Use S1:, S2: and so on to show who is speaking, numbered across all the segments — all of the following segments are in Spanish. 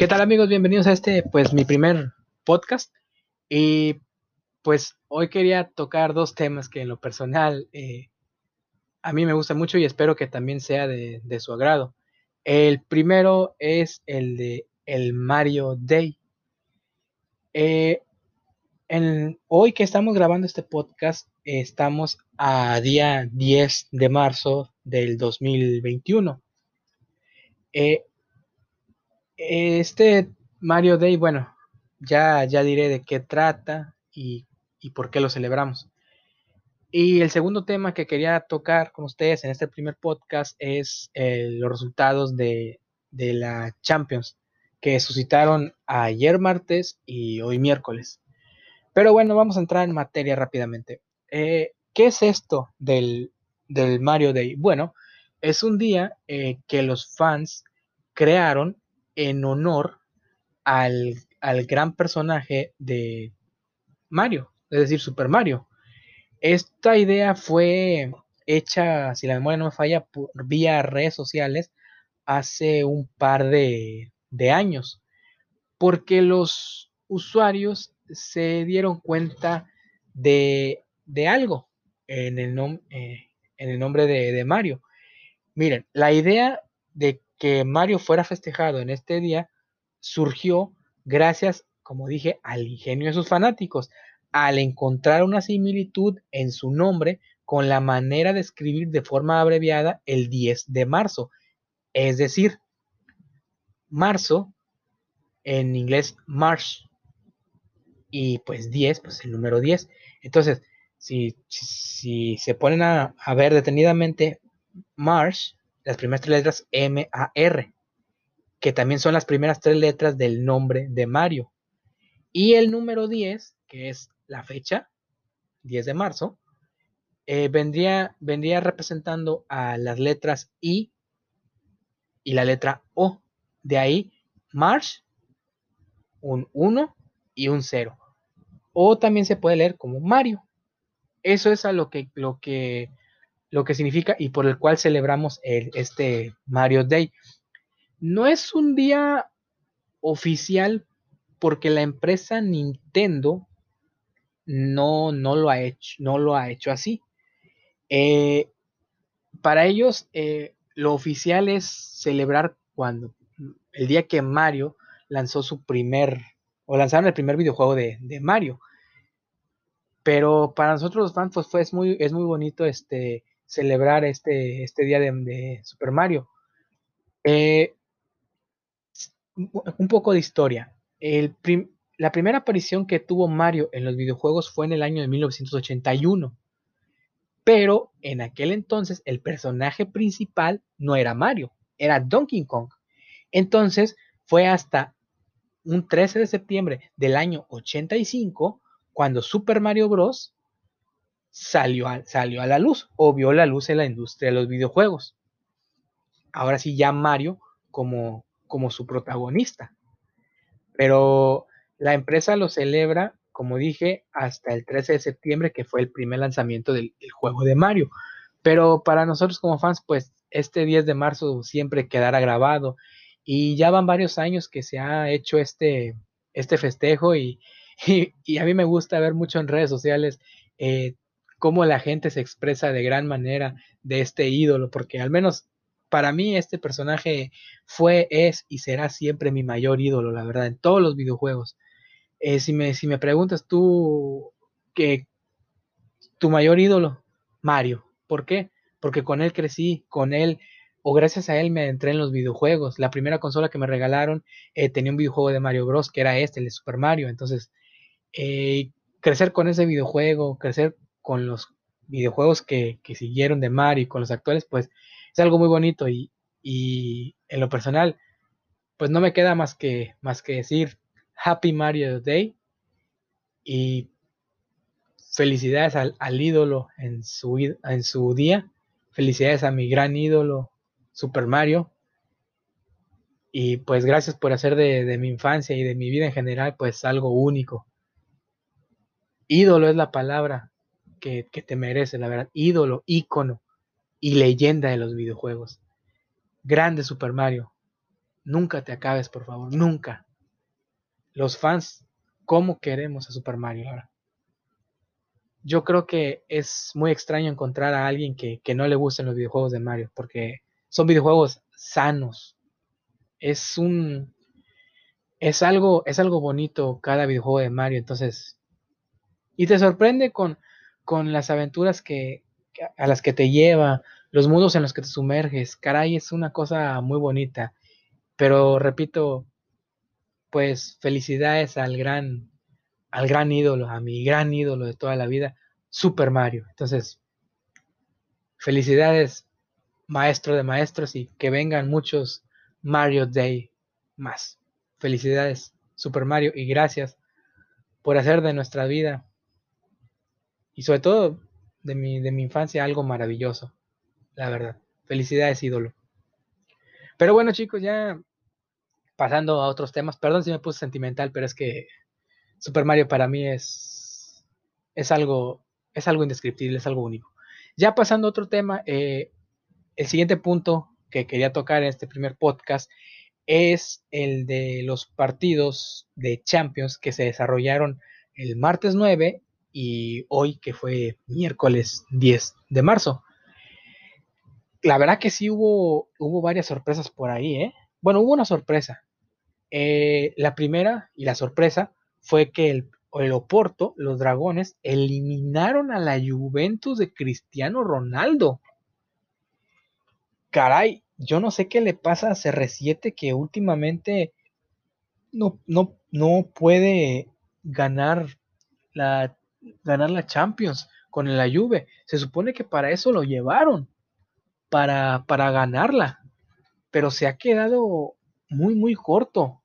S1: ¿Qué tal amigos? Bienvenidos a este, pues mi primer podcast. Y pues hoy quería tocar dos temas que en lo personal eh, a mí me gusta mucho y espero que también sea de, su agrado. El primero es el de el Mario Day. Eh, hoy que estamos grabando este podcast, estamos a día 10 de marzo del 2021. Eh, este Mario Day, bueno, ya, ya diré de qué trata y, por qué lo celebramos. Y el segundo tema que quería tocar con ustedes en este primer podcast es eh, los resultados de, la Champions que suscitaron ayer martes y hoy miércoles. Pero bueno, vamos a entrar en materia rápidamente. Eh, ¿Qué es esto del, Mario Day? Bueno, es un día eh, que los fans crearon en honor al, gran personaje de Mario, es decir, Super Mario. Esta idea fue hecha, si la memoria no me falla, por vía redes sociales hace un par de, años, porque los usuarios se dieron cuenta de, algo en el, eh, en el nombre de, de, Mario. Miren, la idea de que Mario fuera festejado en este día surgió gracias, como dije, al ingenio de sus fanáticos, al encontrar una similitud en su nombre con la manera de escribir de forma abreviada el 10 de marzo. Es decir, marzo, en inglés March, y pues 10, pues el número 10. Entonces, si, si se ponen a, a ver detenidamente, March las primeras tres letras M-A-R, que también son las primeras tres letras del nombre de Mario. Y el número 10, que es la fecha, 10 de marzo, eh, vendría, vendría representando a las letras I y la letra O. De ahí, March, un 1 y un 0. O también se puede leer como Mario. Eso es a lo que, lo que lo que significa y por el cual celebramos el, este Mario Day. No es un día oficial porque la empresa Nintendo no, no, lo, ha hecho, no lo ha hecho así. Eh, para ellos, eh, lo oficial es celebrar cuando el día que Mario lanzó su primer, o lanzaron el primer videojuego de, Mario. Pero para nosotros los fans, pues fue, es, muy, es muy bonito este, celebrar este, este día de, Super Mario. Eh, un poco de historia. la primera aparición que tuvo Mario en los videojuegos fue en el año de 1981. Pero en aquel entonces el personaje principal no era Mario, era Donkey Kong. Entonces fue hasta un 13 de septiembre del año 85 cuando Super Mario Bros salió a, salió a la luz o vio la luz en la industria de los videojuegos. Ahora sí, ya Mario como, como su protagonista. Pero la empresa lo celebra, como dije, hasta el 13 de septiembre, que fue el primer lanzamiento del, juego de Mario. Pero para nosotros como fans, pues este 10 de marzo siempre quedará grabado. Y ya van varios años que se ha hecho este, este festejo y, y, a mí me gusta ver mucho en redes sociales eh, cómo la gente se expresa de gran manera de este ídolo, porque al menos para mí este personaje fue, es y será siempre mi mayor ídolo, la verdad, en todos los videojuegos. Eh, si, me, si me preguntas tú que tu mayor ídolo, Mario, ¿por qué? Porque con él crecí, con él o gracias a él me entré en los videojuegos. La primera consola que me regalaron eh, tenía un videojuego de Mario Bros, que era este, el de Super Mario. Entonces, eh, crecer con ese videojuego, crecer con los videojuegos que, siguieron de Mario y con los actuales, pues es algo muy bonito y, en lo personal, pues no me queda más que, más que decir Happy Mario Day y felicidades al, ídolo en su, en su día, felicidades a mi gran ídolo Super Mario y pues gracias por hacer de, de mi infancia y de mi vida en general pues algo único. Ídolo es la palabra que, te merece, la verdad. Ídolo, ícono y leyenda de los videojuegos. Grande Super Mario. nunca te acabes, por favor, nunca. Los fans, ¿cómo queremos a Super Mario ahora? Yo creo que es muy extraño encontrar a alguien que, que no le gusten los videojuegos de Mario, porque son videojuegos sanos. Es un es algo es algo bonito cada videojuego de Mario, entonces y te sorprende con con las aventuras que a las que te lleva, los mundos en los que te sumerges. Caray, es una cosa muy bonita. Pero repito, pues felicidades al gran, al gran ídolo, a mi gran ídolo de toda la vida, Super Mario. Entonces, felicidades, maestro de maestros, y que vengan muchos Mario Day más. Felicidades, Super Mario, y gracias por hacer de nuestra vida y sobre todo de mi, de mi infancia algo maravilloso, la verdad. Felicidades, ídolo. Pero bueno, chicos, ya pasando a otros temas, perdón si me puse sentimental, pero es que Super Mario para mí es, es, algo, es algo indescriptible, es algo único. Ya pasando a otro tema, eh, el siguiente punto que quería tocar en este primer podcast es el de los partidos de Champions que se desarrollaron el martes 9 y hoy que fue miércoles 10 de marzo. La verdad que sí hubo, hubo varias sorpresas por ahí, ¿eh? Bueno, hubo una sorpresa. Eh, la primera y la sorpresa fue que el, el Oporto, los dragones, eliminaron a la Juventus de Cristiano Ronaldo. Caray, yo no sé qué le pasa a CR7 que últimamente no, no, no puede ganar la, ganar la Champions con la Juve. Se supone que para eso lo llevaron, para, para ganarla, pero se ha quedado muy, muy corto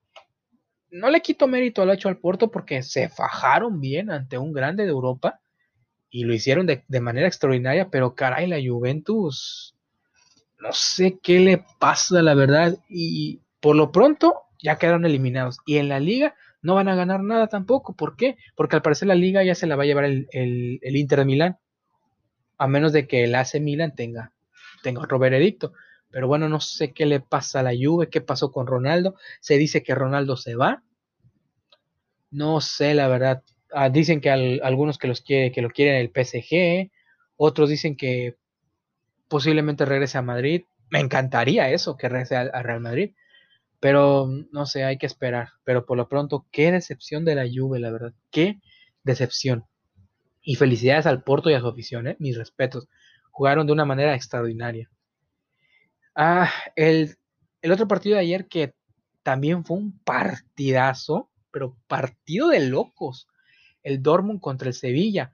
S1: no le quito mérito al hecho al Porto porque se fajaron bien ante un grande de Europa y lo hicieron de, manera extraordinaria, pero caray, la Juventus, no sé qué le pasa, la verdad, y por lo pronto ya quedaron eliminados. Y en la liga no van a ganar nada tampoco. ¿Por qué? Porque al parecer la liga ya se la va a llevar el, Inter de Milán, a menos de que el AC Milan tenga, tenga otro veredicto. Pero bueno, no sé qué le pasa a la Juve, qué pasó con Ronaldo. Se dice que Ronaldo se va. No sé, la verdad. Ah, dicen que algunos que, los que lo quieren el PSG. Otros dicen que posiblemente regrese a Madrid. Me encantaría eso, que regrese a, Real Madrid. Pero no sé, hay que esperar. Pero por lo pronto, qué decepción de la Juve, la verdad. Qué decepción. Y felicidades al Porto y a su afición, ¿eh? mis respetos. Jugaron de una manera extraordinaria. Ah, el, otro partido de ayer que también fue un partidazo, pero partido de locos. El Dortmund contra el Sevilla.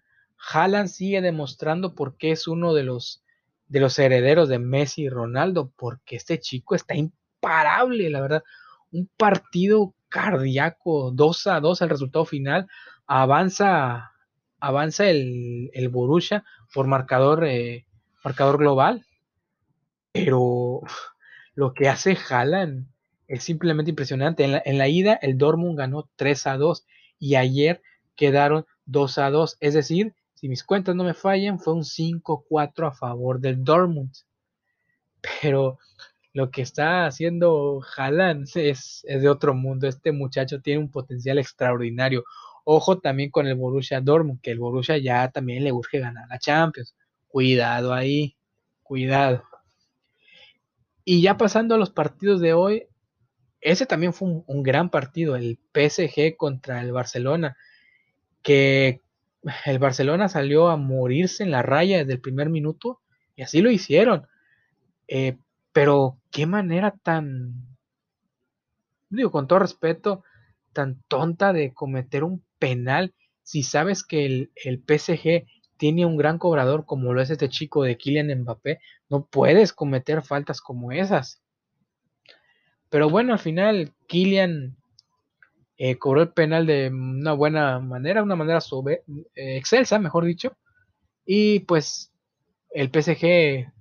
S1: Haaland sigue demostrando por qué es uno de los, de los herederos de Messi y Ronaldo, porque este chico está imparable, la verdad. Un partido cardíaco, 2 a 2 el resultado final. Avanza, avanza el, el Borussia por marcador, eh, marcador global pero lo que hace Haaland es simplemente impresionante. En la, ida, el Dortmund ganó 3 a 2 y ayer quedaron 2 a 2. Es decir, si mis cuentas no me fallan, fue un 5-4 a favor del Dortmund. Pero lo que está haciendo Haaland es, es, de otro mundo. Este muchacho tiene un potencial extraordinario. Ojo también con el Borussia Dortmund, que el Borussia ya también le urge ganar la Champions. Cuidado ahí, cuidado. Y ya pasando a los partidos de hoy, ese también fue un, gran partido, el PSG contra el Barcelona, que el Barcelona salió a morirse en la raya desde el primer minuto y así lo hicieron. Eh, pero qué manera tan, digo con todo respeto, tan tonta de cometer un penal si sabes que el, el PSG tiene un gran cobrador como lo es este chico de Kylian Mbappé, no puedes cometer faltas como esas. Pero bueno, al final Kylian eh, cobró el penal de una buena manera, una manera eh, excelsa, mejor dicho. Y pues el PSG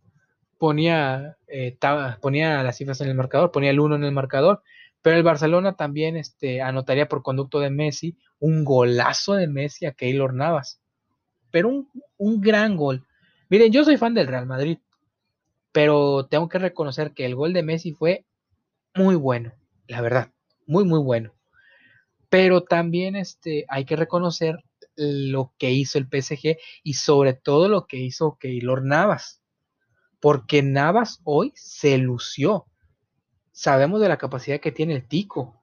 S1: ponía, eh, ponía las cifras en el marcador, ponía el 1 en el marcador. Pero el Barcelona también este, anotaría por conducto de Messi un golazo de Messi a Keylor Navas pero un, gran gol. Miren, yo soy fan del Real Madrid, pero tengo que reconocer que el gol de Messi fue muy bueno, la verdad, muy, muy bueno. Pero también este, hay que reconocer lo que hizo el PSG y sobre todo lo que hizo Keylor Navas. Porque Navas hoy se lució. Sabemos de la capacidad que tiene el Tico.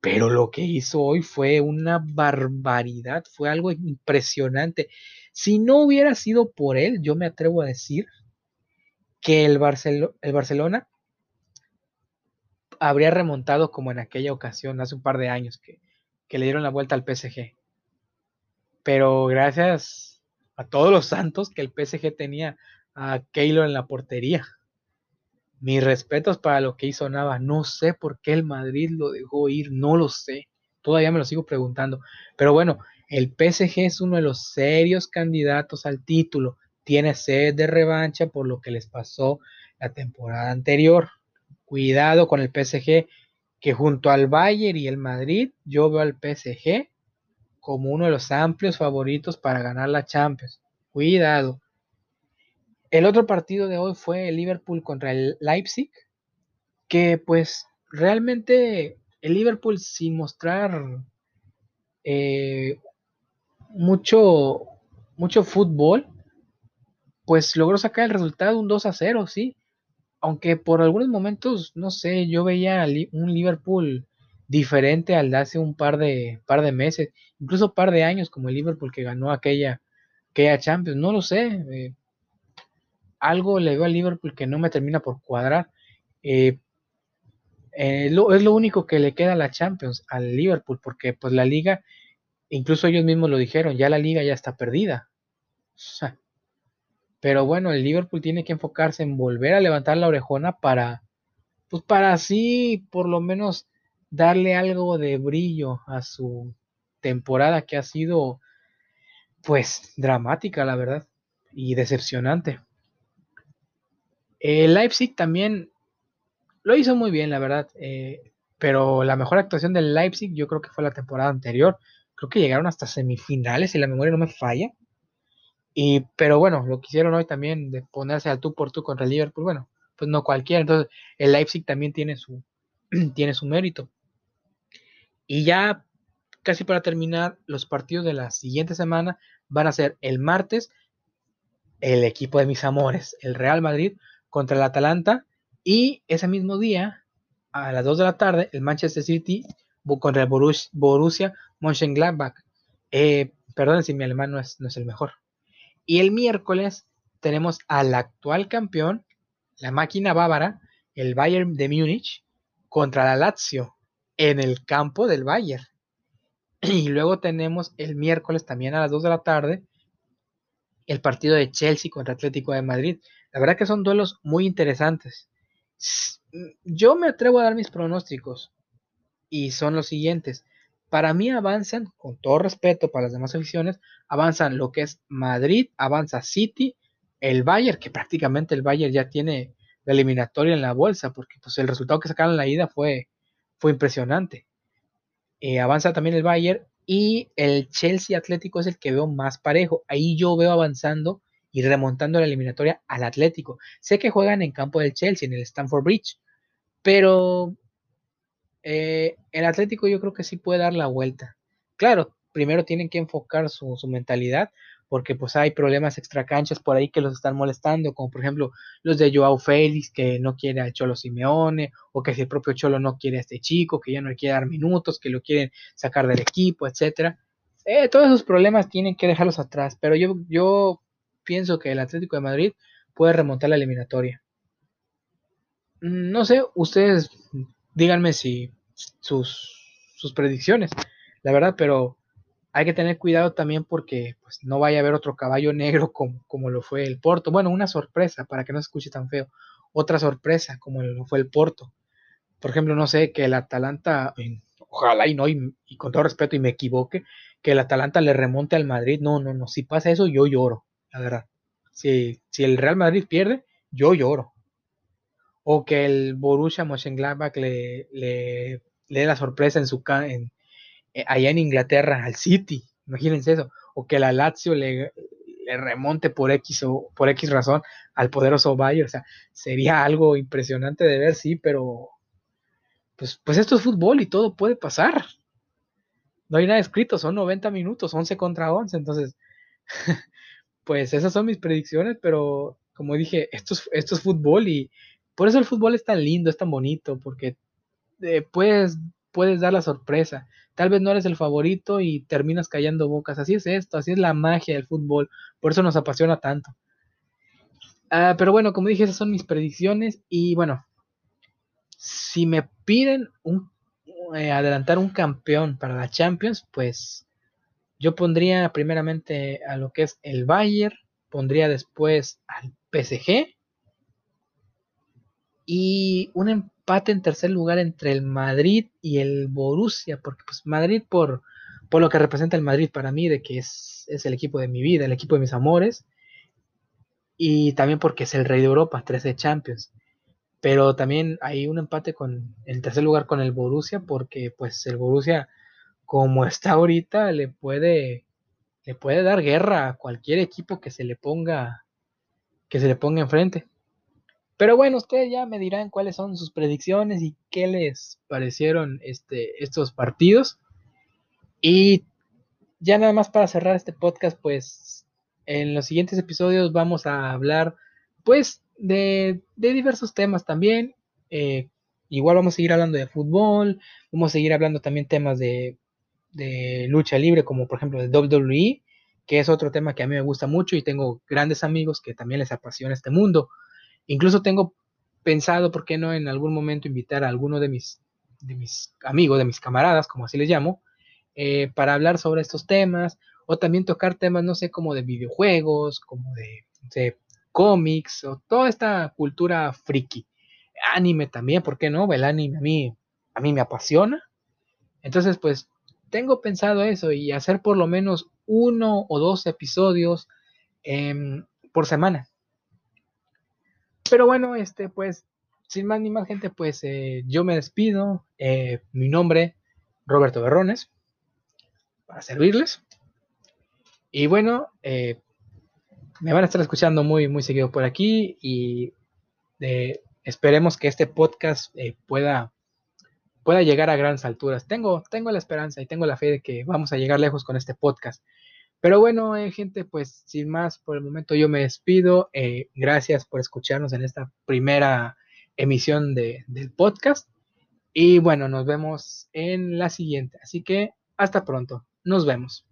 S1: Pero lo que hizo hoy fue una barbaridad, fue algo impresionante. Si no hubiera sido por él, yo me atrevo a decir que el, el Barcelona habría remontado como en aquella ocasión, hace un par de años, que, le dieron la vuelta al PSG. Pero gracias a todos los santos que el PSG tenía a Keylor en la portería. Mis respetos para lo que hizo Nava. No sé por qué el Madrid lo dejó ir, no lo sé. Todavía me lo sigo preguntando. Pero bueno, el PSG es uno de los serios candidatos al título. Tiene sed de revancha por lo que les pasó la temporada anterior. Cuidado con el PSG, que junto al Bayern y el Madrid, yo veo al PSG como uno de los amplios favoritos para ganar la Champions. Cuidado. El otro partido de hoy fue el Liverpool contra el Leipzig, que pues realmente el Liverpool sin mostrar eh, mucho, mucho fútbol, pues logró sacar el resultado un 2 a 0, sí aunque por algunos momentos, no sé, yo veía un Liverpool diferente al de hace un par de, par de meses, incluso par de años, como el Liverpool que ganó aquella, aquella Champions, no lo sé. Eh, algo le veo al Liverpool que no me termina por cuadrar. Eh, eh, es lo único que le queda a la Champions, al Liverpool, porque pues la liga, incluso ellos mismos lo dijeron, ya la liga ya está perdida. Pero bueno, el Liverpool tiene que enfocarse en volver a levantar la orejona para, pues para así por lo menos darle algo de brillo a su temporada que ha sido pues dramática, la verdad, y decepcionante. El Leipzig también lo hizo muy bien, la verdad, eh, pero la mejor actuación del Leipzig yo creo que fue la temporada anterior. Creo que llegaron hasta semifinales, si la memoria no me falla. Y, pero bueno, lo que hicieron hoy también de ponerse al tú por tú contra el Liverpool, bueno, pues no cualquiera. Entonces, el Leipzig también tiene su, tiene su mérito. Y ya casi para terminar, los partidos de la siguiente semana van a ser el martes, el equipo de mis amores, el Real Madrid contra el Atalanta. Y ese mismo día, a las 2 de la tarde, el Manchester City contra el Borussia Mönchengladbach. Eh, perdón si mi alemán no es, no es el mejor. Y el miércoles tenemos al actual campeón, la máquina bávara, el Bayern de Múnich, contra la Lazio en el campo del Bayern. Y luego tenemos el miércoles también a las 2 de la tarde el partido de Chelsea contra Atlético de Madrid. La verdad que son duelos muy interesantes. Yo me atrevo a dar mis pronósticos y son los siguientes. Para mí avanzan, con todo respeto para las demás aficiones, avanzan lo que es Madrid, avanza City, el Bayern, que prácticamente el Bayern ya tiene la eliminatoria en la bolsa, porque pues, el resultado que sacaron en la ida fue, fue impresionante. Eh, avanza también el Bayern y el Chelsea Atlético es el que veo más parejo. Ahí yo veo avanzando y remontando la eliminatoria al Atlético. Sé que juegan en campo del Chelsea, en el Stamford Bridge, pero eh, el Atlético yo creo que sí puede dar la vuelta. Claro, primero tienen que enfocar su, mentalidad, porque pues hay problemas extracanchas por ahí que los están molestando, como por ejemplo los de Joao Félix, que no quiere al Cholo Simeone, o que si el propio Cholo no quiere a este chico, que ya no le quiere dar minutos, que lo quieren sacar del equipo, etcétera. Eh, todos esos problemas tienen que dejarlos atrás, pero yo, yo pienso que el Atlético de Madrid puede remontar la eliminatoria. Mm, no sé, ustedes díganme si sus, predicciones, la verdad, pero hay que tener cuidado también porque pues, no vaya a haber otro caballo negro como, como, lo fue el Porto. Bueno, una sorpresa para que no se escuche tan feo. Otra sorpresa como lo fue el Porto. Por ejemplo, no sé, que el Atalanta, ojalá y no, y, con todo respeto y me equivoque, que el Atalanta le remonte al Madrid. No, no, no, si pasa eso yo lloro, la verdad. Si, si el Real Madrid pierde, yo lloro o que el Borussia Mönchengladbach le, le, le dé la sorpresa en su en, eh, allá en Inglaterra al City, imagínense eso, o que la Lazio le, le, remonte por X o por X razón al poderoso Bayern, o sea, sería algo impresionante de ver, sí, pero pues, pues esto es fútbol y todo puede pasar. No hay nada escrito, son 90 minutos, 11 contra 11, entonces, pues esas son mis predicciones, pero como dije, esto es, esto es fútbol y por eso el fútbol es tan lindo, es tan bonito, porque eh, puedes, puedes dar la sorpresa. Tal vez no eres el favorito y terminas callando bocas. Así es esto, así es la magia del fútbol. Por eso nos apasiona tanto. Ah, pero bueno, como dije, esas son mis predicciones. Y bueno, si me piden un, eh, adelantar un campeón para la Champions, pues yo pondría primeramente a lo que es el Bayern, pondría después al PSG y un empate en tercer lugar entre el Madrid y el Borussia, porque pues Madrid por, por lo que representa el Madrid para mí, de que es, es, el equipo de mi vida, el equipo de mis amores, y también porque es el rey de Europa, 13 Champions. Pero también hay un empate con tercer lugar con el Borussia, porque pues el Borussia, como está ahorita, le puede, le puede dar guerra a cualquier equipo que se le ponga, que se le ponga enfrente. Pero bueno, ustedes ya me dirán cuáles son sus predicciones y qué les parecieron este, estos partidos. Y ya nada más para cerrar este podcast, pues en los siguientes episodios vamos a hablar pues de, diversos temas también. Eh, igual vamos a seguir hablando de fútbol, vamos a seguir hablando también temas de, de lucha libre, como por ejemplo de WWE, que es otro tema que a mí me gusta mucho y tengo grandes amigos que también les apasiona este mundo. Incluso tengo pensado, ¿por qué no en algún momento invitar a alguno de mis, de mis amigos, de mis camaradas, como así les llamo, eh, para hablar sobre estos temas, o también tocar temas, no sé, como de videojuegos, como de, de cómics, o toda esta cultura friki. Anime también, ¿por qué no? El anime a mí, a mí me apasiona. Entonces, pues, tengo pensado eso y hacer por lo menos uno o dos episodios em, por semana. Pero bueno, este, pues, sin más ni más gente, pues eh, yo me despido. Eh, mi nombre, Roberto Berrones, para servirles. Y bueno, eh, me van a estar escuchando muy, muy seguido por aquí y esperemos que este podcast pueda, pueda llegar a grandes alturas. Tengo, tengo la esperanza y tengo la fe de que vamos a llegar lejos con este podcast. Pero bueno, eh, gente, pues sin más, por el momento yo me despido. Eh, gracias por escucharnos en esta primera emisión de, del podcast. Y bueno, nos vemos en la siguiente. Así que hasta pronto. Nos vemos.